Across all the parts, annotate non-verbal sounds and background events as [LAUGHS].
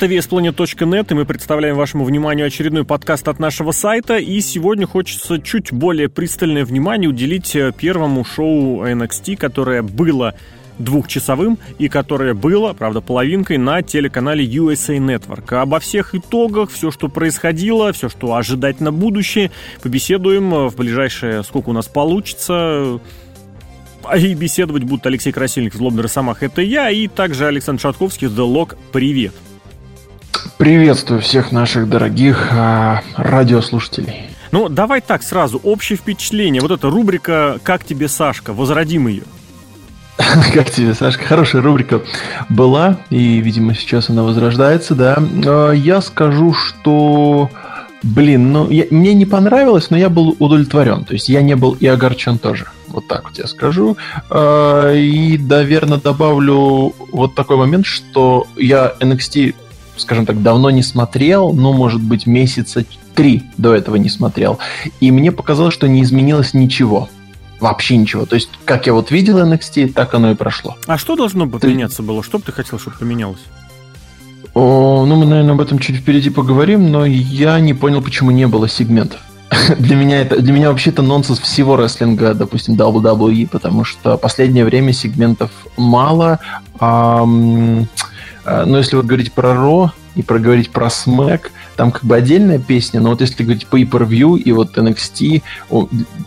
Это VSPlanet.net, и мы представляем вашему вниманию очередной подкаст от нашего сайта. И сегодня хочется чуть более пристальное внимание уделить э, первому шоу NXT, которое было двухчасовым и которое было, правда, половинкой на телеканале USA Network. Обо всех итогах, все, что происходило, все, что ожидать на будущее, побеседуем э, в ближайшее, сколько у нас получится, а и беседовать будут Алексей Красильник, Злобный Росомах, это я, и также Александр Шатковский, The Log. Привет! Приветствую всех наших дорогих э, радиослушателей. Ну, давай так сразу, общее впечатление. Вот эта рубрика «Как тебе, Сашка?» Возродим ее. [LAUGHS] Как тебе, Сашка? Хорошая рубрика была, и, видимо, сейчас она возрождается, да. А, я скажу, что... Блин, ну, я, мне не понравилось, но я был удовлетворен. То есть я не был и огорчен тоже. Вот так вот я скажу. А, и, наверное, добавлю вот такой момент, что я NXT скажем так, давно не смотрел, ну, может быть, месяца три до этого не смотрел. И мне показалось, что не изменилось ничего. Вообще ничего. То есть, как я вот видел NXT, так оно и прошло. А что должно бы поменяться ты... было? Что бы ты хотел, чтобы поменялось? О, ну, мы, наверное, об этом чуть впереди поговорим, но я не понял, почему не было сегментов. [LAUGHS] для меня это для меня вообще это нонсенс всего рестлинга, допустим, WWE, потому что последнее время сегментов мало. А, но если вот говорить про Ро и проговорить про Смэк, там как бы отдельная песня, но вот если говорить по per и вот NXT,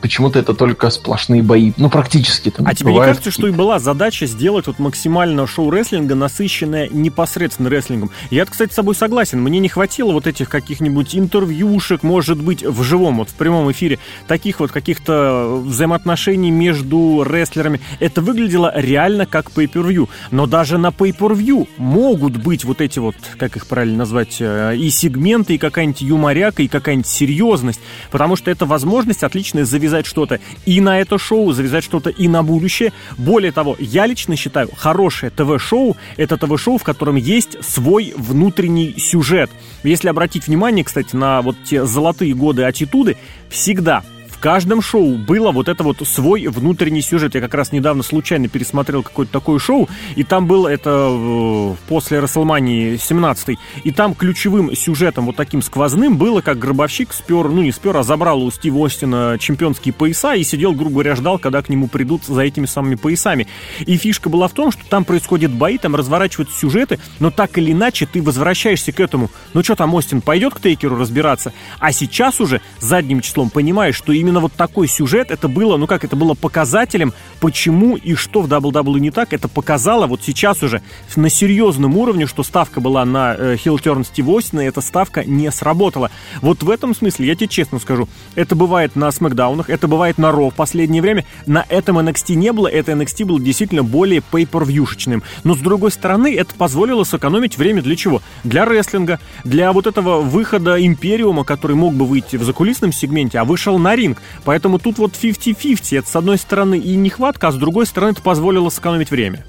почему-то это только сплошные бои. Ну, практически там. А тебе бывает... не кажется, что и была задача сделать вот максимально шоу рестлинга, насыщенное непосредственно рестлингом? Я, кстати, с собой согласен. Мне не хватило вот этих каких-нибудь интервьюшек, может быть, в живом, вот в прямом эфире, таких вот каких-то взаимоотношений между рестлерами. Это выглядело реально как pay-per-view. Но даже на pay-per-view могут быть вот эти вот, как их правильно назвать, э, и сегменты, моменты, и какая-нибудь юморяка, и какая-нибудь серьезность, потому что это возможность отлично завязать что-то и на это шоу, завязать что-то и на будущее. Более того, я лично считаю, хорошее ТВ-шоу — это ТВ-шоу, в котором есть свой внутренний сюжет. Если обратить внимание, кстати, на вот те золотые годы аттитуды, всегда каждом шоу было вот это вот свой внутренний сюжет. Я как раз недавно случайно пересмотрел какое-то такое шоу, и там было это э, после Расселмании 17 и там ключевым сюжетом вот таким сквозным было, как гробовщик спер, ну не спер, а забрал у Стива Остина чемпионские пояса и сидел, грубо говоря, ждал, когда к нему придут за этими самыми поясами. И фишка была в том, что там происходят бои, там разворачиваются сюжеты, но так или иначе ты возвращаешься к этому. Ну что там, Остин пойдет к Тейкеру разбираться? А сейчас уже задним числом понимаешь, что именно именно вот такой сюжет, это было, ну как, это было показателем, почему и что в WWE не так. Это показало вот сейчас уже на серьезном уровне, что ставка была на э, Хилл Терн Стив Остина, и эта ставка не сработала. Вот в этом смысле, я тебе честно скажу, это бывает на Смакдаунах, это бывает на Ро в последнее время. На этом NXT не было, это NXT было действительно более pay-per-viewшечным. Но с другой стороны, это позволило сэкономить время для чего? Для рестлинга, для вот этого выхода Империума, который мог бы выйти в закулисном сегменте, а вышел на ринг. Поэтому тут вот 50-50. Это с одной стороны и нехватка, а с другой стороны это позволило сэкономить время.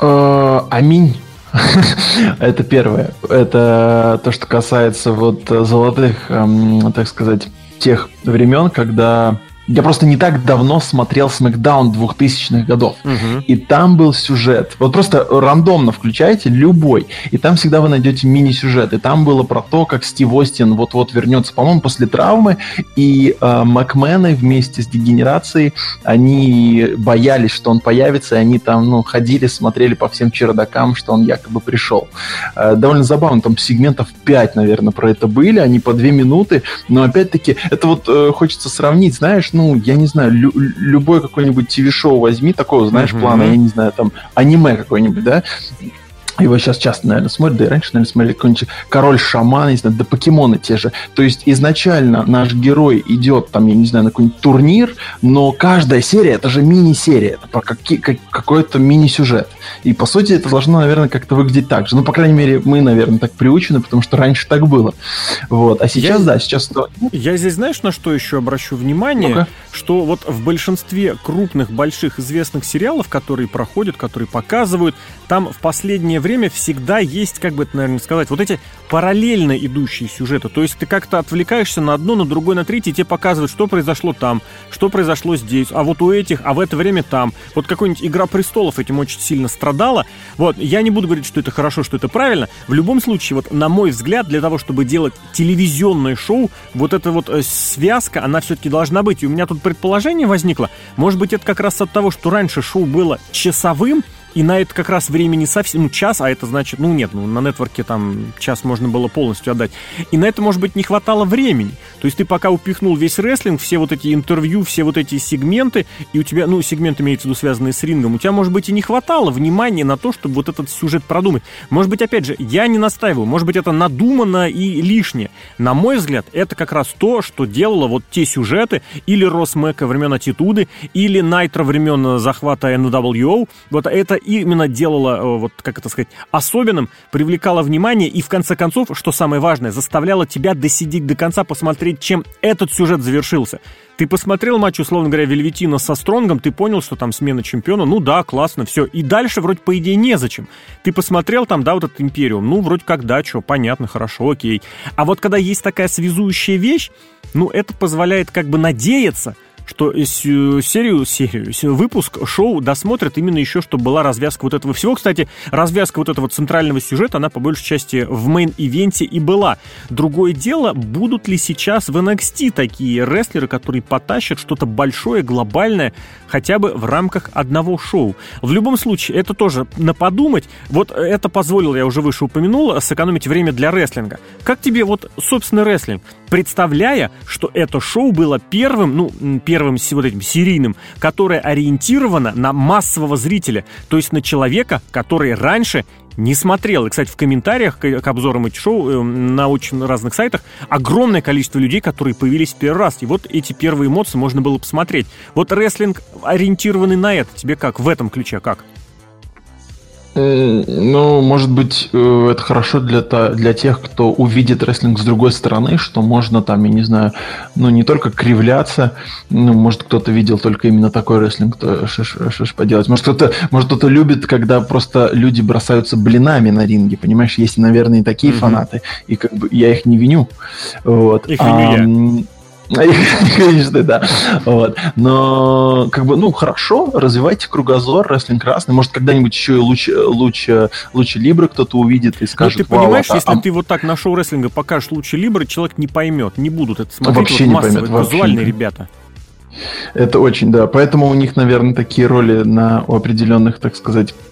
Э, аминь. [LAUGHS] Это первое. Это то, что касается вот золотых, эм, так сказать, тех времен, когда я просто не так давно смотрел Смакдаун 2000-х годов. Угу. И там был сюжет. Вот просто рандомно включайте любой. И там всегда вы найдете мини-сюжет. И там было про то, как Стив Остин вот-вот вернется, по-моему, после травмы. И э, Макмены вместе с Дегенерацией, они боялись, что он появится. И они там, ну, ходили, смотрели по всем чердакам, что он якобы пришел. Э, довольно забавно. Там сегментов 5, наверное, про это были. Они по 2 минуты. Но опять-таки, это вот э, хочется сравнить, знаешь, ну, я не знаю, лю- любой какой-нибудь ТВ-шоу возьми, такого, знаешь, uh-huh. плана, я не знаю, там, аниме какой-нибудь, да, его сейчас часто, наверное, смотрят, да и раньше, наверное, смотрели какой-нибудь король шаман, не знаю, да покемоны те же. То есть изначально наш герой идет там, я не знаю, на какой-нибудь турнир, но каждая серия это же мини-серия, это про какие, как, какой-то мини-сюжет. И по сути это должно, наверное, как-то выглядеть так же. Ну, по крайней мере, мы, наверное, так приучены, потому что раньше так было. Вот. А сейчас, я, да, сейчас. Я здесь, знаешь, на что еще обращу внимание? ну Что вот в большинстве крупных, больших, известных сериалов, которые проходят, которые показывают, там в последнее время время всегда есть, как бы это, наверное, сказать, вот эти параллельно идущие сюжеты. То есть ты как-то отвлекаешься на одно, на другое, на третье, и тебе показывают, что произошло там, что произошло здесь, а вот у этих, а в это время там. Вот какой-нибудь «Игра престолов» этим очень сильно страдала. Вот, я не буду говорить, что это хорошо, что это правильно. В любом случае, вот на мой взгляд, для того, чтобы делать телевизионное шоу, вот эта вот э, связка, она все-таки должна быть. И у меня тут предположение возникло. Может быть, это как раз от того, что раньше шоу было часовым, и на это как раз времени совсем, ну, час, а это значит, ну, нет, ну, на нетворке там час можно было полностью отдать. И на это, может быть, не хватало времени. То есть ты пока упихнул весь рестлинг, все вот эти интервью, все вот эти сегменты, и у тебя, ну, сегменты имеется в виду связанные с рингом, у тебя, может быть, и не хватало внимания на то, чтобы вот этот сюжет продумать. Может быть, опять же, я не настаиваю, может быть, это надумано и лишнее. На мой взгляд, это как раз то, что делало вот те сюжеты, или Росмека времен Атитуды, или Найтро времен захвата NWO, вот это именно делала, э, вот как это сказать, особенным, привлекала внимание и в конце концов, что самое важное, заставляла тебя досидеть до конца, посмотреть, чем этот сюжет завершился. Ты посмотрел матч, условно говоря, Вельветина со Стронгом, ты понял, что там смена чемпиона, ну да, классно, все. И дальше вроде по идее незачем. Ты посмотрел там, да, вот этот Империум, ну вроде как да, что, понятно, хорошо, окей. А вот когда есть такая связующая вещь, ну это позволяет как бы надеяться, что серию, серию, выпуск шоу досмотрят именно еще, чтобы была развязка вот этого всего. Кстати, развязка вот этого центрального сюжета, она по большей части в мейн-ивенте и была. Другое дело, будут ли сейчас в NXT такие рестлеры, которые потащат что-то большое, глобальное, хотя бы в рамках одного шоу. В любом случае, это тоже на подумать. Вот это позволило, я уже выше упомянул, сэкономить время для рестлинга. Как тебе вот, собственно, рестлинг? Представляя, что это шоу было первым, ну, первым вот этим серийным, которое ориентировано на массового зрителя, то есть на человека, который раньше не смотрел. И, кстати, в комментариях к, обзорам этих шоу э, на очень разных сайтах огромное количество людей, которые появились в первый раз. И вот эти первые эмоции можно было посмотреть. Вот рестлинг ориентированный на это. Тебе как? В этом ключе как? Ну, может быть, э, это хорошо для, для тех, кто увидит рестлинг с другой стороны, что можно там, я не знаю, ну, не только кривляться, ну, может, кто-то видел только именно такой рестлинг, то что ж поделать. Может, кто-то может, кто люди, когда просто люди бросаются блинами на ринге, понимаешь? Есть, наверное, и такие mm-hmm. фанаты, и как бы я их не виню. Вот. Их виню я. [LAUGHS] Конечно, да. Вот. Но, как бы, ну, хорошо, развивайте кругозор, рестлинг красный. Может, когда-нибудь еще и луч, луч, луч Либры кто-то увидит и скажет, Ну, ты понимаешь, если а... ты вот так на шоу рестлинга покажешь лучи Либры, человек не поймет, не будут это смотреть. Вообще вот не поймет. Визуальные ребята. Это очень, да. Поэтому у них, наверное, такие роли на у определенных, так сказать, а,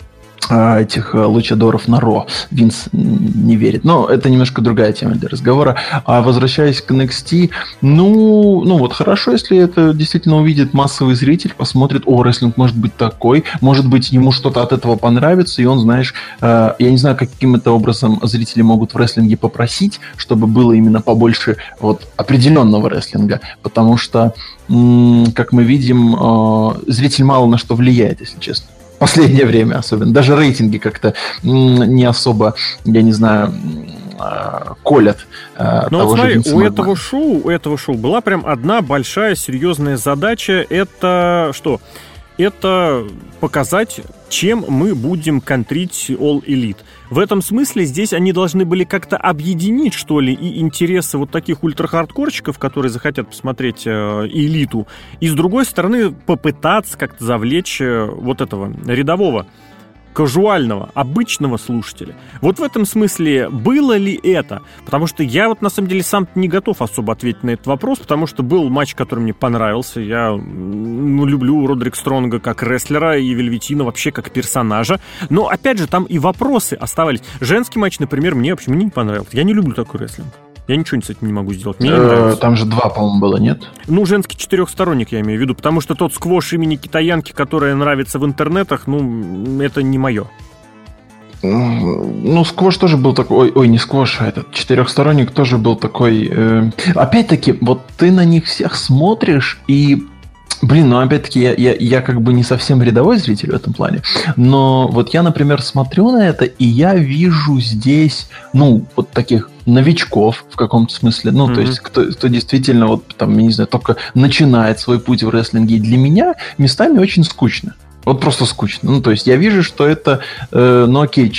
этих а, лучадоров на Ро. Винс не верит. Но это немножко другая тема для разговора. А возвращаясь к NXT, ну, ну вот хорошо, если это действительно увидит массовый зритель, посмотрит, о, рестлинг может быть такой, может быть, ему что-то от этого понравится, и он, знаешь, э, я не знаю, каким это образом зрители могут в рестлинге попросить, чтобы было именно побольше вот определенного рестлинга, потому что, как мы видим, э, зритель мало на что влияет, если честно последнее время особенно. Даже рейтинги как-то не особо, я не знаю, а, колят. А, Но вот смотри, у этого шоу, у этого шоу была прям одна большая серьезная задача. Это что? это показать, чем мы будем контрить All Elite. В этом смысле здесь они должны были как-то объединить, что ли, и интересы вот таких ультрахардкорщиков, которые захотят посмотреть э, элиту, и с другой стороны попытаться как-то завлечь э, вот этого рядового казуального, обычного слушателя. Вот в этом смысле было ли это? Потому что я вот на самом деле сам не готов особо ответить на этот вопрос, потому что был матч, который мне понравился. Я ну, люблю Родрик Стронга как рестлера и Вельветина вообще как персонажа. Но опять же, там и вопросы оставались. Женский матч, например, мне вообще мне не понравился. Я не люблю такой рестлинг. Я ничего с этим не могу сделать. Мне не э, нравится. Там же два, по-моему, было, нет? Ну, женский четырехсторонник, я имею в виду. Потому что тот сквош имени китаянки, которая нравится в интернетах, ну, это не мое. Ну, сквош тоже был такой... Ой, ой не сквош, а этот четырехсторонник тоже был такой... Э... Опять-таки, вот ты на них всех смотришь и Блин, ну опять-таки я, я, я как бы не совсем рядовой зритель в этом плане, но вот я, например, смотрю на это, и я вижу здесь, ну, вот таких новичков в каком-то смысле, ну, mm-hmm. то есть кто, кто действительно вот там, я не знаю, только начинает свой путь в рестлинге. И для меня местами очень скучно. Вот просто скучно. Ну, то есть я вижу, что это, э, ну окей,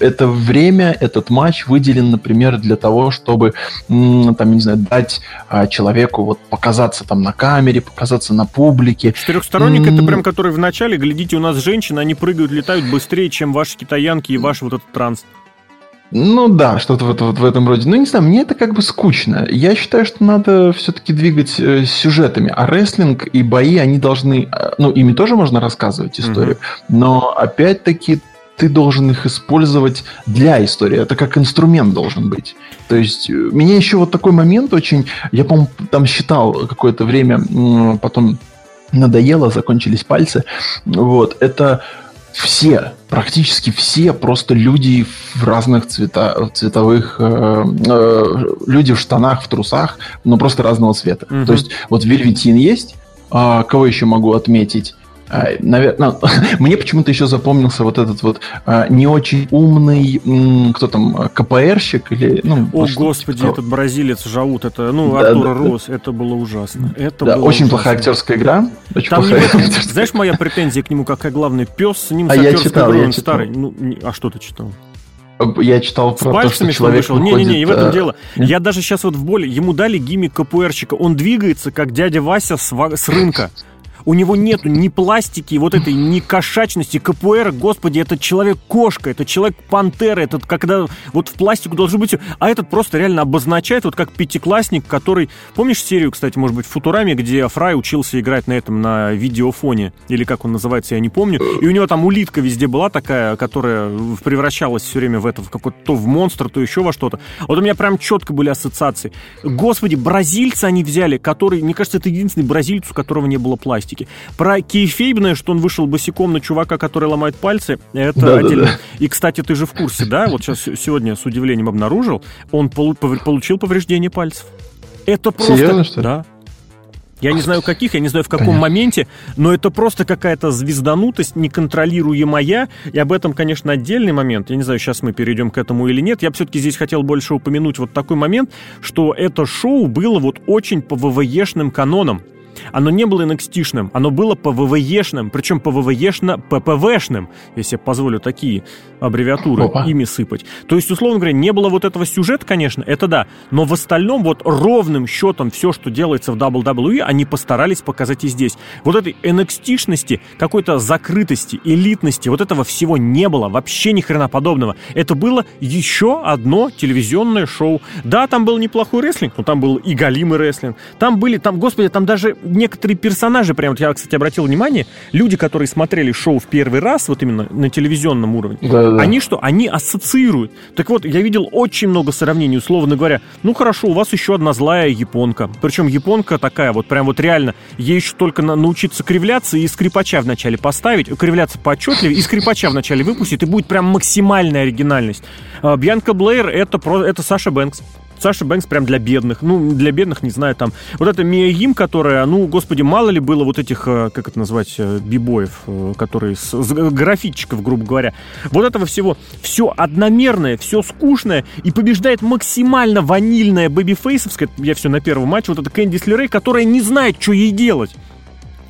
это время, этот матч выделен, например, для того, чтобы, м, там, не знаю, дать а, человеку вот показаться там на камере, показаться на публике. Четырехсторонник это прям, который в начале, глядите, у нас женщины, они прыгают, летают быстрее, чем ваши китаянки и ваш вот этот транс. Ну да, что-то вот, вот в этом роде. Ну не знаю, мне это как бы скучно. Я считаю, что надо все-таки двигать э, сюжетами. А рестлинг и бои, они должны... Э, ну, ими тоже можно рассказывать историю. Mm-hmm. Но опять-таки ты должен их использовать для истории. Это как инструмент должен быть. То есть, э, меня еще вот такой момент очень... Я, по-моему, там считал какое-то время, потом надоело, закончились пальцы. Вот, это все, практически все просто люди в разных цвета, цветовых, э, э, люди в штанах, в трусах, но просто разного цвета. Угу. То есть вот Вельветин есть, а, кого еще могу отметить? А, Наверное, ну, [LAUGHS] мне почему-то еще запомнился вот этот вот а, не очень умный, кто там, КПРщик или... Ну, О, господи, типа этот бразилец Жаут, это, ну, да, Артур да, Рос, да. это было ужасно. Это да, было очень ужасно. плохая актерская игра. Очень там плохая этом, [LAUGHS] знаешь, моя претензия к нему, какая главный пес, с ним а я читал, я читал. старый. Ну, а что ты читал? Я читал про то, что человек вышел. Не, не, не, и в этом а... дело. Я даже сейчас вот в боли. Ему дали гиммик КПРщика. Он двигается, как дядя Вася с, с рынка. У него нету ни пластики, вот этой, ни кошачности. КПР, господи, это человек-кошка, это человек-пантера, этот когда вот в пластику должно быть... А этот просто реально обозначает, вот как пятиклассник, который... Помнишь серию, кстати, может быть, в Футураме, где Фрай учился играть на этом, на видеофоне, или как он называется, я не помню. И у него там улитка везде была такая, которая превращалась все время в это, в какой-то то в монстр, то еще во что-то. Вот у меня прям четко были ассоциации. Господи, бразильца они взяли, который, мне кажется, это единственный бразильц, у которого не было пластики пластики. Про кейфейбное, что он вышел босиком на чувака, который ломает пальцы, это да, отдельно. Да, да. И, кстати, ты же в курсе, да? Вот сейчас сегодня с удивлением обнаружил, он получил повреждение пальцев. Это просто... Серьезно, что ли? Да. Я не знаю каких, я не знаю в каком Понятно. моменте, но это просто какая-то звезданутость, неконтролируемая. И об этом, конечно, отдельный момент. Я не знаю, сейчас мы перейдем к этому или нет. Я все-таки здесь хотел больше упомянуть вот такой момент, что это шоу было вот очень по ВВЕшным канонам. Оно не было nxt оно было по ВВЕшным, причем по ВВЕшно ППВшным, если я позволю такие аббревиатуры Опа. ими сыпать. То есть, условно говоря, не было вот этого сюжета, конечно, это да, но в остальном вот ровным счетом все, что делается в WWE, они постарались показать и здесь. Вот этой nxt какой-то закрытости, элитности, вот этого всего не было, вообще ни хрена подобного. Это было еще одно телевизионное шоу. Да, там был неплохой рестлинг, но там был и галимый рестлинг. Там были, там, господи, там даже некоторые персонажи, прям вот я, кстати, обратил внимание, люди, которые смотрели шоу в первый раз, вот именно на телевизионном уровне, да, да. они что? Они ассоциируют. Так вот, я видел очень много сравнений, условно говоря. Ну хорошо, у вас еще одна злая японка. Причем японка такая вот, прям вот реально, ей еще только на, научиться кривляться и скрипача вначале поставить, кривляться поотчетливее, и скрипача вначале выпустить, и будет прям максимальная оригинальность. А, Бьянка Блэйр это, про, это Саша Бэнкс. Саша Бэнкс прям для бедных. Ну, для бедных, не знаю, там. Вот это Мия Им, которая, ну, господи, мало ли было вот этих, э, как это назвать, э, бибоев, э, которые, с, с графитчиков, грубо говоря. Вот этого всего. Все одномерное, все скучное, и побеждает максимально ванильная бэби-фейсовская, я все на первом матче, вот эта Кэнди Слерей, которая не знает, что ей делать.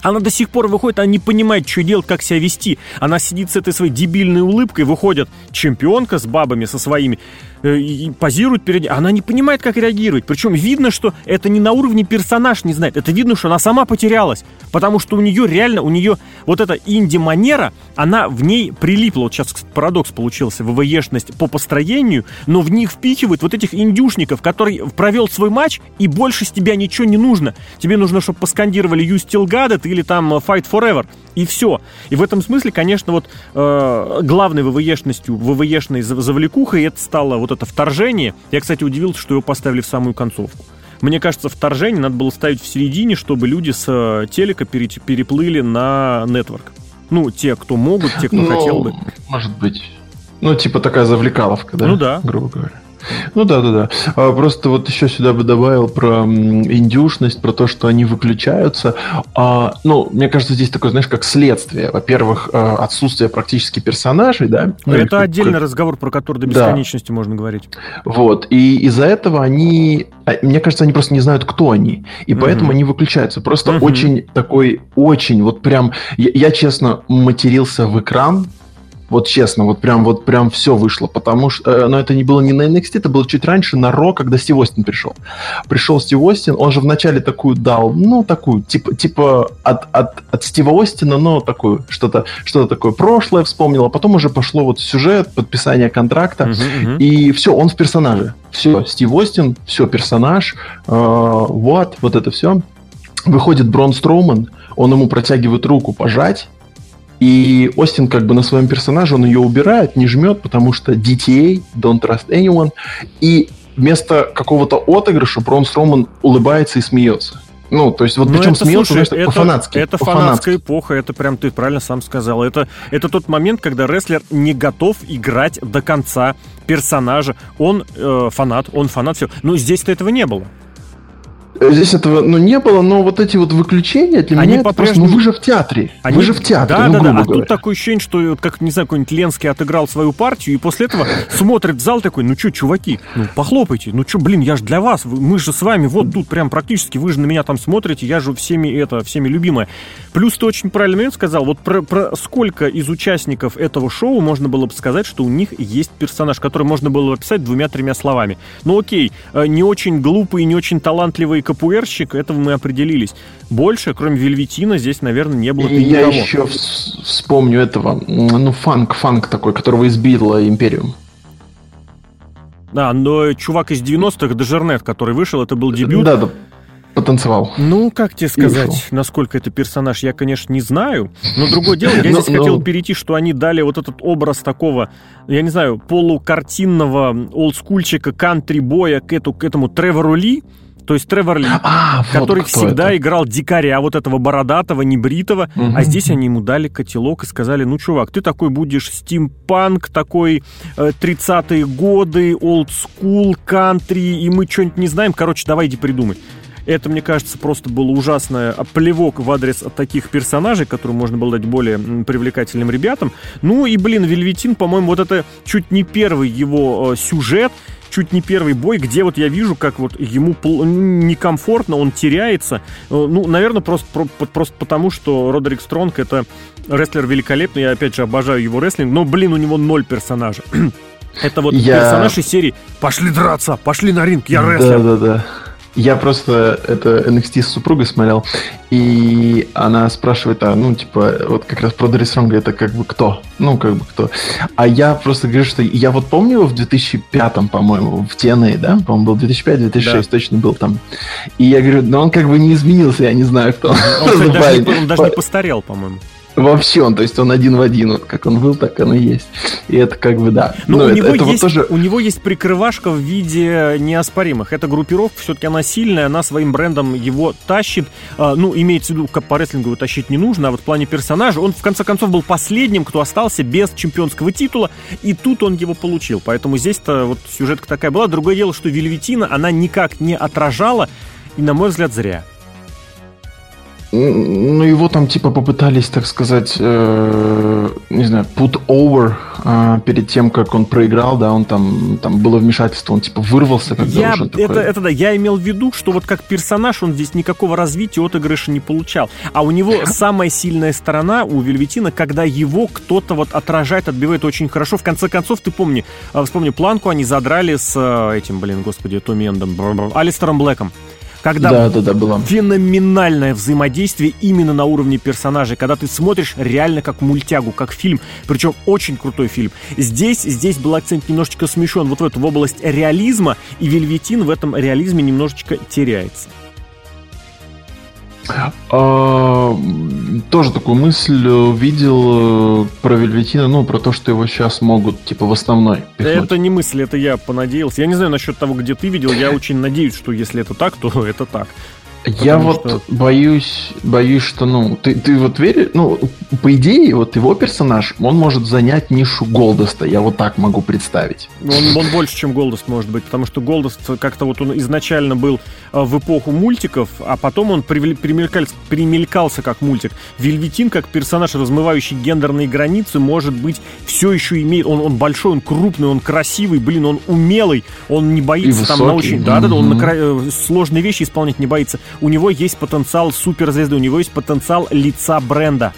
Она до сих пор выходит, она не понимает, что делать, как себя вести. Она сидит с этой своей дебильной улыбкой, выходит чемпионка с бабами со своими, и позирует перед ней. Она не понимает, как реагировать. Причем видно, что это не на уровне персонаж не знает. Это видно, что она сама потерялась. Потому что у нее реально, у нее вот эта инди-манера, она в ней прилипла. Вот сейчас парадокс получился. ВВЕшность по построению, но в них впихивают вот этих индюшников, который провел свой матч, и больше с тебя ничего не нужно. Тебе нужно, чтобы поскандировали You Still Got It или там Fight Forever и все. И в этом смысле, конечно, вот э, главной ВВЕшностью, ВВЕшной завлекухой это стало вот это вторжение. Я, кстати, удивился, что его поставили в самую концовку. Мне кажется, вторжение надо было ставить в середине, чтобы люди с э, телека переплыли на нетворк. Ну, те, кто могут, те, кто ну, хотел бы. Может быть. Ну, типа такая завлекаловка, да? Ну да. Грубо говоря. Ну да, да, да. А, просто вот еще сюда бы добавил про индюшность, про то, что они выключаются. А, ну, мне кажется, здесь такое, знаешь, как следствие. Во-первых, а, отсутствие практически персонажей, да. Но это как, отдельный разговор, про который до бесконечности да. можно говорить. Вот. И из-за этого они, а, мне кажется, они просто не знают, кто они. И угу. поэтому они выключаются. Просто угу. очень такой, очень, вот прям, я, я честно матерился в экран, вот честно, вот прям, вот прям все вышло, потому что, э, но это не было не на NXT, это было чуть раньше, на Ро, когда Стив Остин пришел. Пришел Стив Остин, он же вначале такую дал, ну, такую, типа, типа от, от, от Стива Остина, но такую, что-то что такое прошлое вспомнил, а потом уже пошло вот сюжет, подписание контракта, uh-huh, uh-huh. и все, он в персонаже. Все, Стив Остин, все, персонаж, э, вот, вот это все. Выходит Брон Строуман, он ему протягивает руку пожать, и Остин как бы на своем персонаже, он ее убирает, не жмет, потому что DTA, Don't Trust Anyone, и вместо какого-то отыгрыша Брон Строман улыбается и смеется. Ну, то есть, вот ну, причем это, смеется, слушай, это, по-фанатски. Это по фанатская эпоха, это прям ты правильно сам сказал. Это, это тот момент, когда рестлер не готов играть до конца персонажа. Он э, фанат, он фанат, все. Но здесь-то этого не было. Здесь этого ну, не было, но вот эти вот выключения для Они меня это просто, ну вы же в театре. Они... Вы же в театре, да, ну, да, да. А говоря. тут такое ощущение, что как, не знаю, какой-нибудь Ленский отыграл свою партию, и после этого смотрит в зал такой, ну что, чуваки, ну похлопайте, ну что, блин, я же для вас, мы же с вами вот тут прям практически, вы же на меня там смотрите, я же всеми это, всеми любимая. Плюс ты очень правильно момент сказал, вот про, про сколько из участников этого шоу можно было бы сказать, что у них есть персонаж, который можно было бы описать двумя-тремя словами. Ну окей, э, не очень глупый, не очень талантливый капуэрщик, это этого мы определились. Больше, кроме Вельветина, здесь, наверное, не было И я еще вспомню этого, ну, фанк, фанк такой, которого избила Империум. Да, но чувак из 90-х, Дежернет, который вышел, это был дебют. Да, да, потанцевал. Ну, как тебе сказать, насколько это персонаж, я, конечно, не знаю. Но другое дело, я [LAUGHS] здесь хотел перейти, что они дали вот этот образ такого, я не знаю, полукартинного олдскульчика, кантри-боя к этому Тревору Ли, то есть Тревор Ли, а, который всегда это. играл дикаря, вот этого бородатого, небритого, угу. а здесь они ему дали котелок и сказали, ну, чувак, ты такой будешь стимпанк, такой э, 30-е годы, олдскул, кантри, и мы что-нибудь не знаем, короче, давай иди придумай. Это, мне кажется, просто было ужасное плевок в адрес таких персонажей, которым можно было дать более привлекательным ребятам. Ну и, блин, Вельветин, по-моему, вот это чуть не первый его э, сюжет, чуть не первый бой, где вот я вижу, как вот ему некомфортно, он теряется. Э, ну, наверное, просто, просто потому, что Родерик Стронг это рестлер великолепный, я опять же обожаю его рестлинг, но, блин, у него ноль персонажа. [CLEARS THROAT] Это вот я... персонаж из серии «Пошли драться! Пошли на ринг! Я рестлер!» Да-да-да. Я просто это NXT с супругой смотрел, и она спрашивает, а, ну, типа, вот как раз про Дрис Стронга это как бы кто? Ну, как бы кто? А я просто говорю, что я вот помню его в 2005, по-моему, в TNA, да? По-моему, был 2005-2006, да. точно был там. И я говорю, но он как бы не изменился, я не знаю, кто. Он, он, даже, не, он даже не постарел, по-моему. Вообще он, то есть он один в один, вот как он был, так он и есть. И это как бы да. Но, ну, Но у, это, него это есть, вот тоже... у него есть прикрывашка в виде неоспоримых. Эта группировка все-таки она сильная, она своим брендом его тащит. А, ну, имеется в виду, как по рестлингу его тащить не нужно, а вот в плане персонажа он в конце концов был последним, кто остался без чемпионского титула, и тут он его получил. Поэтому здесь-то вот сюжетка такая была. Другое дело, что Вельветина, она никак не отражала, и, на мой взгляд, зря. Ну, его там типа попытались, так сказать, э, не знаю, put over э, перед тем, как он проиграл, да, он там, там было вмешательство, он типа вырвался, когда я, уже такое... это, это да, я имел в виду, что вот как персонаж он здесь никакого развития отыгрыша не получал. А у него [LAUGHS] самая сильная сторона у Вельветина, когда его кто-то вот отражает, отбивает очень хорошо. В конце концов, ты помни, э, вспомни планку, они задрали с э, этим, блин, господи, Томми Эндом, Алистером Блэком когда да, да, да, было. феноменальное взаимодействие именно на уровне персонажей, когда ты смотришь реально как мультягу, как фильм, причем очень крутой фильм. Здесь, здесь был акцент немножечко смещен вот в эту в область реализма, и Вельветин в этом реализме немножечко теряется. А, тоже такую мысль видел э, про Вельветина, ну, про то, что его сейчас могут, типа, в основной пихнуть. Это не мысль, это я понадеялся. Я не знаю насчет того, где ты видел, я очень надеюсь, что если это так, то [LAUGHS] это так. Я вот что... боюсь, боюсь, что, ну, ты, ты вот веришь, ну, по идее, вот его персонаж, он может занять нишу Голдоста, я вот так могу представить. Он, он больше, чем Голдост может быть, потому что Голдост как-то вот он изначально был э, в эпоху мультиков, а потом он примелькался, примелькался как мультик. Вельветин, как персонаж, размывающий гендерные границы, может быть, все еще имеет, он, он большой, он крупный, он красивый, блин, он умелый, он не боится там на очень, да-да-да, он на, э, сложные вещи исполнять не боится у него есть потенциал суперзвезды, у него есть потенциал лица бренда.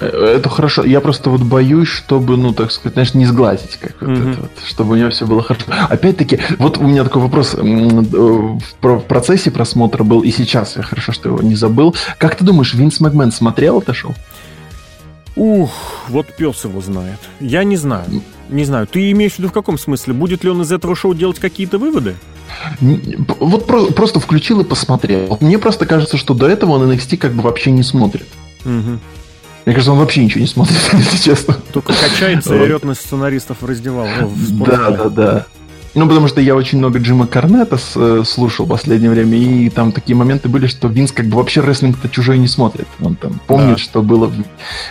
Э, это хорошо. Я просто вот боюсь, чтобы, ну, так сказать, знаешь, не сглазить, как mm-hmm. вот это вот, чтобы у него все было хорошо. Опять-таки, вот у меня такой вопрос э, в процессе просмотра был, и сейчас я хорошо, что его не забыл. Как ты думаешь, Винс Макмен смотрел это шоу? Ух, вот пес его знает. Я не знаю. Не знаю. Ты имеешь в виду в каком смысле? Будет ли он из этого шоу делать какие-то выводы? Вот про- просто включил и посмотрел. Мне просто кажется, что до этого он NXT как бы вообще не смотрит. Угу. Мне кажется, он вообще ничего не смотрит, [LAUGHS] если честно. Только качается и орет на сценаристов раздевал. Да, да, да. Ну, потому что я очень много Джима Корнета э, слушал в последнее время, и там такие моменты были, что Винс как бы вообще рестлинг-то чужой не смотрит. Он там помнит, да. что было.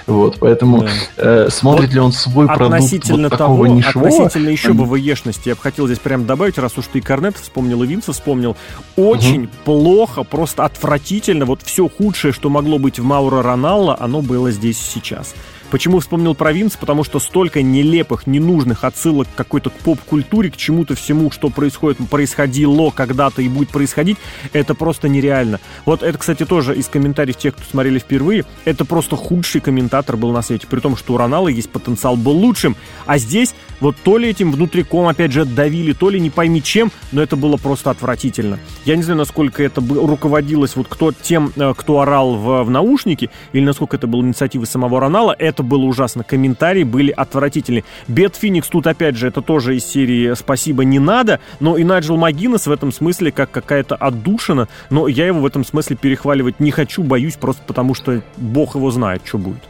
Вот, поэтому да. э, смотрит вот ли он свой продукт вот такого того, нишевого? Относительно еще бы ВВЕшности, я бы хотел здесь прям добавить, раз уж ты и Корнет вспомнил, и Винса вспомнил, очень угу. плохо, просто отвратительно, вот все худшее, что могло быть в Мауро Роналло, оно было здесь сейчас. Почему вспомнил про Винс? Потому что столько нелепых, ненужных отсылок к какой-то поп-культуре, к чему-то всему, что происходит, происходило когда-то и будет происходить, это просто нереально. Вот это, кстати, тоже из комментариев тех, кто смотрели впервые, это просто худший комментатор был на свете, при том, что у Ронала есть потенциал был лучшим, а здесь вот то ли этим внутриком, опять же, давили, то ли не пойми чем, но это было просто отвратительно. Я не знаю, насколько это руководилось вот кто тем, э, кто орал в, в наушнике, или насколько это было инициативой самого Ронала, это это было ужасно. Комментарии были отвратительные. Бет Феникс тут, опять же, это тоже из серии «Спасибо, не надо», но и Найджел Магинес в этом смысле как какая-то отдушина, но я его в этом смысле перехваливать не хочу, боюсь, просто потому что бог его знает, что будет.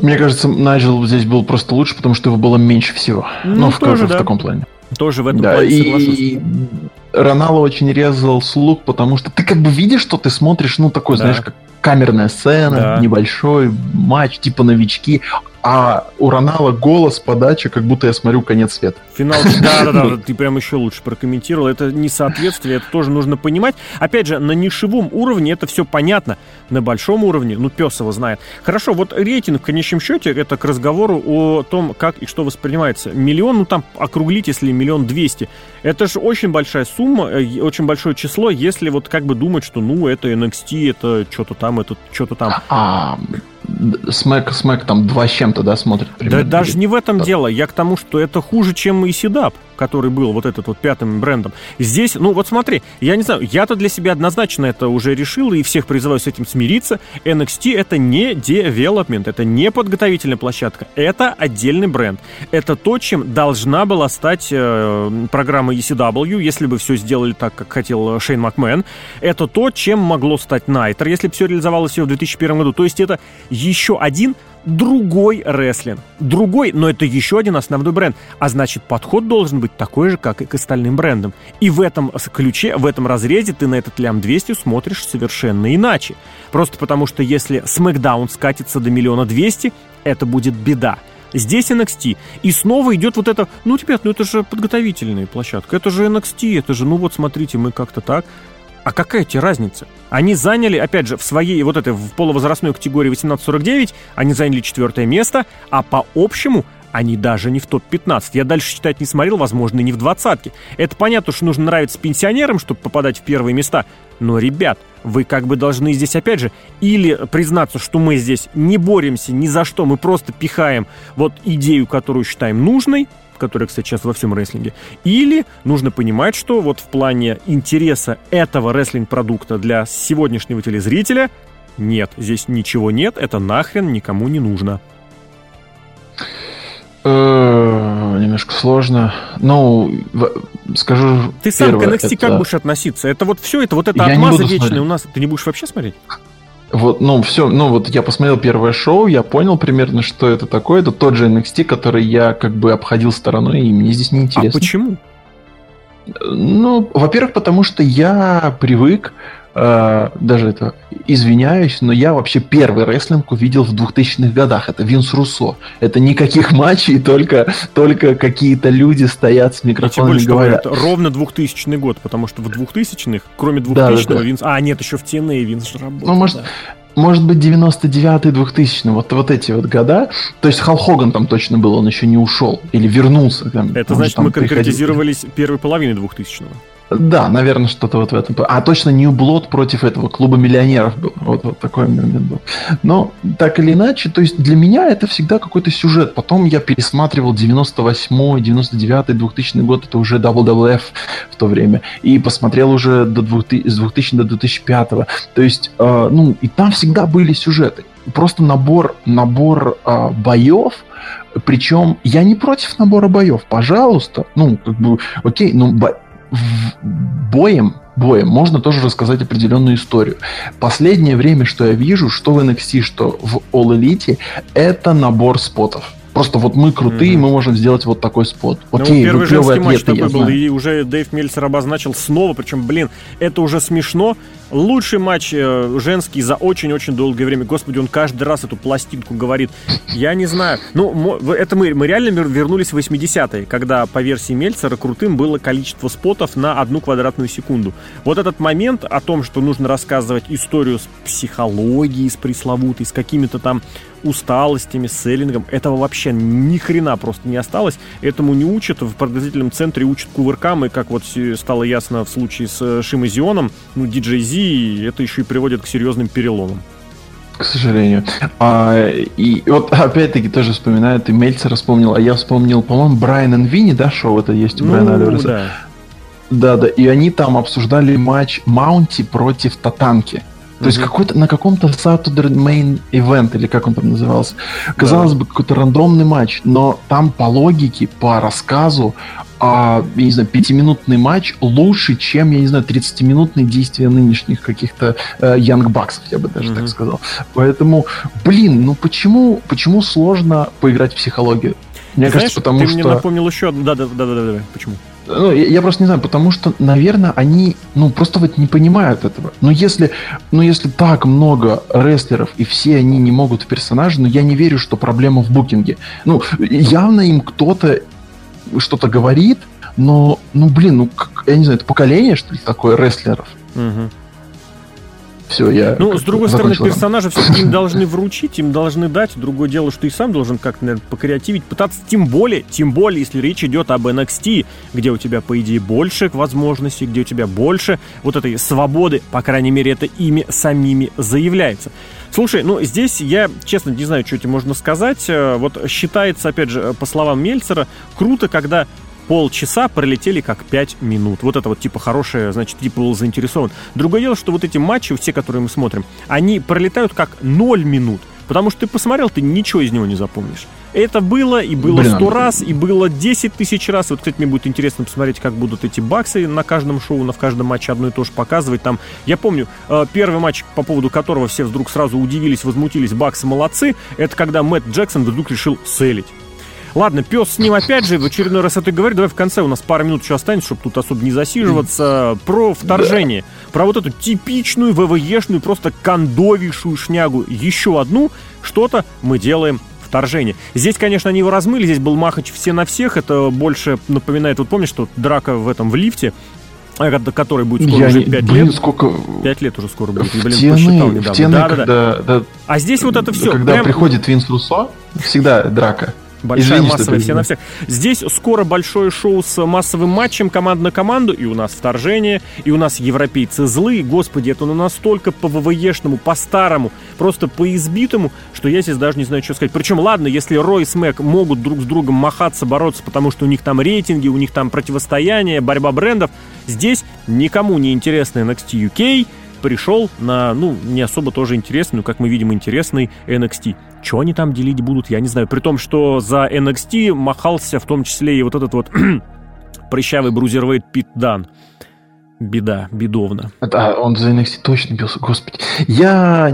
Мне кажется, Найджел здесь был просто лучше, потому что его было меньше всего. Ну, ну в, тоже, в, да. в таком плане. Тоже в этом да, плане соглашусь. И Ронало очень резал слух, потому что ты как бы видишь, что ты смотришь, ну, такой, да. знаешь, как камерная сцена, да. небольшой матч, типа новички, а у Ронала голос, подача, как будто я смотрю конец света. Финал, [LAUGHS] да-да-да, ты прям еще лучше прокомментировал. Это несоответствие, это тоже нужно понимать. Опять же, на нишевом уровне это все понятно. На большом уровне, ну, пес его знает. Хорошо, вот рейтинг в конечном счете, это к разговору о том, как и что воспринимается. Миллион, ну, там, округлить, если миллион двести. Это же очень большая сумма, э, очень большое число, если вот как бы думать, что, ну, это NXT, это что-то там, это что-то там. Смэк, Смэк там два с чем-то, да, смотрит? Примерно, да даже не в этом дело. Я к тому, что это хуже, чем и Седап, который был вот этот вот пятым брендом. Здесь, ну вот смотри, я не знаю, я-то для себя однозначно это уже решил и всех призываю с этим смириться. NXT это не девелопмент, это не подготовительная площадка, это отдельный бренд. Это то, чем должна была стать э, программа ECW, если бы все сделали так, как хотел Шейн Макмен. Это то, чем могло стать Найтер, если бы все реализовалось все в 2001 году. То есть это еще один другой рестлинг. Другой, но это еще один основной бренд. А значит, подход должен быть такой же, как и к остальным брендам. И в этом ключе, в этом разрезе ты на этот лям 200 смотришь совершенно иначе. Просто потому, что если SmackDown скатится до миллиона двести, это будет беда. Здесь NXT. И снова идет вот это, ну, ребят, ну это же подготовительная площадка, это же NXT, это же, ну вот смотрите, мы как-то так. А какая тебе разница? Они заняли, опять же, в своей вот этой в полувозрастной категории 18-49, они заняли четвертое место, а по общему они даже не в топ-15. Я дальше читать не смотрел, возможно, и не в двадцатке. Это понятно, что нужно нравиться пенсионерам, чтобы попадать в первые места. Но, ребят, вы как бы должны здесь, опять же, или признаться, что мы здесь не боремся ни за что, мы просто пихаем вот идею, которую считаем нужной, которая, кстати, сейчас во всем рестлинге. Или нужно понимать, что вот в плане интереса этого рестлинг-продукта для сегодняшнего телезрителя нет, здесь ничего нет, это нахрен никому не нужно. Э, немножко сложно. Ну, скажу. Ты сам к NXT как будешь относиться? Это вот все, это вот это отмаза вечная у нас. Ты не будешь вообще смотреть? Вот, ну, все, ну, вот я посмотрел первое шоу, я понял примерно, что это такое. Это тот же NXT, который я как бы обходил стороной, и мне здесь не интересно. А почему? Ну, во-первых, потому что я привык э, даже это, извиняюсь, но я вообще первый рестлинг увидел в 2000-х годах. Это Винс Руссо. Это никаких [LAUGHS] матчей, только, только какие-то люди стоят с микрофоном и говорят. Говорят, ровно 2000 год, потому что в 2000-х, кроме 2000-го, да, да, да. Винс... А, нет, еще в TNA Винс же работал. Ну, может, да может быть, 99-й, 2000 вот, вот эти вот года. То есть Хал Хоган там точно был, он еще не ушел или вернулся. Там, Это значит, мы конкретизировались приходил. первой половиной 2000-го. Да, наверное, что-то вот в этом. А точно New Blood против этого клуба миллионеров был. Вот, вот такой момент был. Но так или иначе, то есть для меня это всегда какой-то сюжет. Потом я пересматривал 98 99 2000 год, это уже WWF в то время. И посмотрел уже до 2000, с 2000 до 2005. То есть, э, ну, и там всегда были сюжеты. Просто набор, набор э, боев, причем я не против набора боев, пожалуйста. Ну, как бы, окей, ну, бо боем, боем можно тоже рассказать определенную историю. Последнее время, что я вижу, что в NXT, что в All Elite, это набор спотов. Просто вот мы крутые, mm-hmm. мы можем сделать вот такой спот. Ну, Окей, ну, первый женский матч такой был, и уже Дэйв Мельцер обозначил снова, причем, блин, это уже смешно. Лучший матч э, женский за очень-очень долгое время. Господи, он каждый раз эту пластинку говорит. Я не знаю. Ну, это мы, мы реально вернулись в 80-е, когда по версии Мельцера крутым было количество спотов на одну квадратную секунду. Вот этот момент о том, что нужно рассказывать историю с психологией, с пресловутой, с какими-то там усталостями, селлингом, этого вообще ни хрена просто не осталось. Этому не учат. В подготовительном центре учат кувыркам, и как вот стало ясно в случае с э, Шимазионом, ну, диджей это еще и приводит к серьезным переломам. К сожалению. А, и вот опять-таки тоже вспоминаю, ты Мельцер вспомнил, а я вспомнил, по-моему, Брайан и Винни, да, шоу это есть у ну, Брайана Альвареса? Да. Да, да, и они там обсуждали матч Маунти против Татанки. То mm-hmm. есть какой-то на каком-то Saturday Main Event, или как он там назывался. Казалось да. бы, какой-то рандомный матч, но там по логике, по рассказу а, я не знаю, пятиминутный матч лучше, чем, я не знаю, 30-минутные действия нынешних каких-то э, Young Bucks, я бы даже mm-hmm. так сказал. Поэтому, блин, ну почему, почему сложно поиграть в психологию? Мне Знаешь, кажется, потому ты что... мне напомнил еще одну... Да, да, да, да, да, да. Почему? Ну, я, просто не знаю, потому что, наверное, они, ну, просто вот не понимают этого. Но если, ну, если так много рестлеров, и все они не могут в персонаже, но я не верю, что проблема в букинге. Ну, явно им кто-то что-то говорит, но, ну, блин, ну, как, я не знаю, это поколение, что ли, такое рестлеров. Угу. Все, я. Ну, с другой стороны, персонажа все-таки им должны вручить, им должны дать. Другое дело, что и сам должен как-то, наверное, покреативить, пытаться, тем более, тем более, если речь идет об NXT, где у тебя, по идее, больше возможностей, где у тебя больше вот этой свободы, по крайней мере, это ими самими заявляется. Слушай, ну здесь я, честно, не знаю, что тебе можно сказать. Э, вот считается, опять же, по словам Мельцера, круто, когда полчаса пролетели как пять минут. Вот это вот типа хорошее, значит, типа был заинтересован. Другое дело, что вот эти матчи, все, которые мы смотрим, они пролетают как ноль минут. Потому что ты посмотрел, ты ничего из него не запомнишь. Это было, и было сто раз, и было 10 тысяч раз. Вот, кстати, мне будет интересно посмотреть, как будут эти баксы на каждом шоу, на в каждом матче одно и то же показывать. Там, я помню, э, первый матч, по поводу которого все вдруг сразу удивились, возмутились, баксы молодцы, это когда Мэтт Джексон вдруг решил селить. Ладно, пес с ним опять же, в очередной раз это говорит. Давай в конце у нас пара минут еще останется, чтобы тут особо не засиживаться. Про вторжение. Про вот эту типичную ВВЕшную, просто кондовейшую шнягу. Еще одну. Что-то мы делаем вторжение. Здесь, конечно, они его размыли, здесь был махач все на всех, это больше напоминает, вот помнишь, что драка в этом, в лифте, э, который будет скоро Я уже 5 блин, лет. сколько... 5 лет уже скоро будет. Блин, в посчитал недавно. В да, когда, да, да. А здесь вот это все. Когда прям... приходит Винс Руссо, всегда драка. Большая Извини, массовая, все на всех. Здесь скоро большое шоу с массовым матчем команд на команду, и у нас вторжение, и у нас европейцы злые. Господи, это ну настолько по ВВЕшному, по-старому, просто по избитому, что я здесь даже не знаю, что сказать. Причем, ладно, если Рой и Смэк могут друг с другом махаться, бороться, потому что у них там рейтинги, у них там противостояние, борьба брендов, здесь никому не интересно NXT UK, пришел на, ну, не особо тоже интересный, но, как мы видим, интересный NXT. Что они там делить будут, я не знаю. При том, что за NXT махался в том числе и вот этот вот [CLEARS THROAT] прыщавый брузервейт Пит Дан. Беда, бедовно. Да, он за NXT точно бился, господи. Я,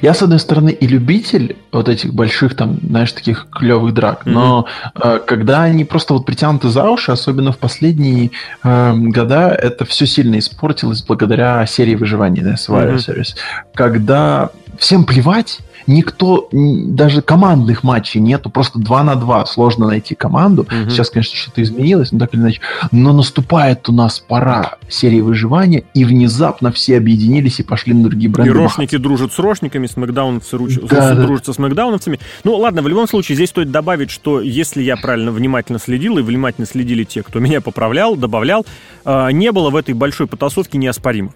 я, с одной стороны, и любитель вот этих больших, там, знаешь, таких клевых драк, mm-hmm. но э, когда они просто вот притянуты за уши, особенно в последние э, года, это все сильно испортилось благодаря серии выживания, да, Survivor mm-hmm. Series. Когда всем плевать, никто, даже командных матчей нету, просто 2 на 2, сложно найти команду. Угу. Сейчас, конечно, что-то изменилось, но так или иначе. Но наступает у нас пора серии выживания, и внезапно все объединились и пошли на другие бренды. И рошники дружат с рошниками, смакдауновцы руч... да, да. со смакдауновцами. Ну, ладно, в любом случае, здесь стоит добавить, что если я правильно внимательно следил, и внимательно следили те, кто меня поправлял, добавлял, э, не было в этой большой потасовке неоспоримых.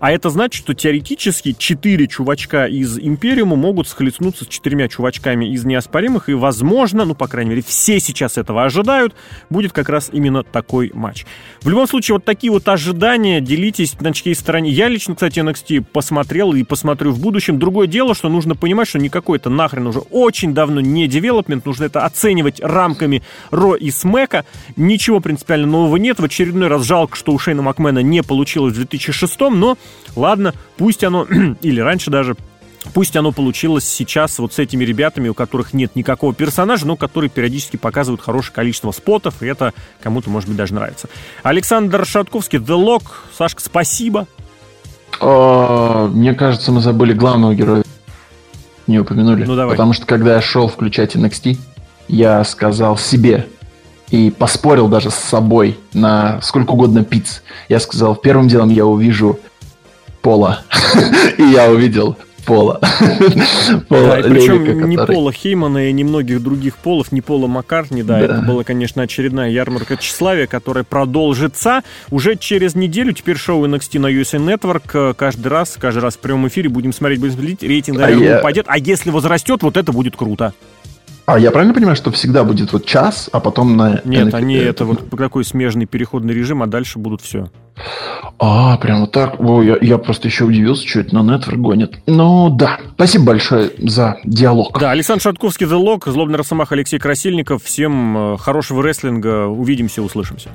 А это значит, что теоретически четыре чувачка из Империума могут схлестнуться с четырьмя чувачками из неоспоримых, и, возможно, ну, по крайней мере, все сейчас этого ожидают, будет как раз именно такой матч. В любом случае, вот такие вот ожидания, делитесь на чьей стороне. Я лично, кстати, NXT посмотрел и посмотрю в будущем. Другое дело, что нужно понимать, что никакой это нахрен уже очень давно не девелопмент, нужно это оценивать рамками Ро и Смека. Ничего принципиально нового нет. В очередной раз жалко, что у Шейна Макмена не получилось в 2006, но ладно, пусть оно, [CLEARS THROAT] или раньше даже, Пусть оно получилось сейчас вот с этими ребятами, у которых нет никакого персонажа, но которые периодически показывают хорошее количество спотов, и это кому-то, может быть, даже нравится. Александр Шатковский, The Lock. Сашка, спасибо. О, мне кажется, мы забыли главного героя. Не упомянули. Ну, давай. Потому что, когда я шел включать NXT, я сказал себе и поспорил даже с собой на сколько угодно пиц. Я сказал, первым делом я увижу Пола. [LAUGHS] и я увидел Пола. [LAUGHS] Пола да, причем Левика, не который... Пола Хеймана и не многих других Полов, не Пола Маккартни, да, да, это была, конечно, очередная ярмарка тщеславия, которая продолжится уже через неделю. Теперь шоу NXT на USA Network каждый раз, каждый раз в прямом эфире будем смотреть, будем следить, рейтинг, наверное, а я... упадет, а если возрастет, вот это будет круто. А я правильно понимаю, что всегда будет вот час, а потом на... Нет, они это вот такой смежный переходный режим, а дальше будут все. А, прямо так. О, я, я просто еще удивился, что это на Network гонит. Ну да, спасибо большое за диалог. Да, Александр Шатковский, The Lock, Злобный Росомах, Алексей Красильников. Всем э, хорошего рестлинга. Увидимся, услышимся.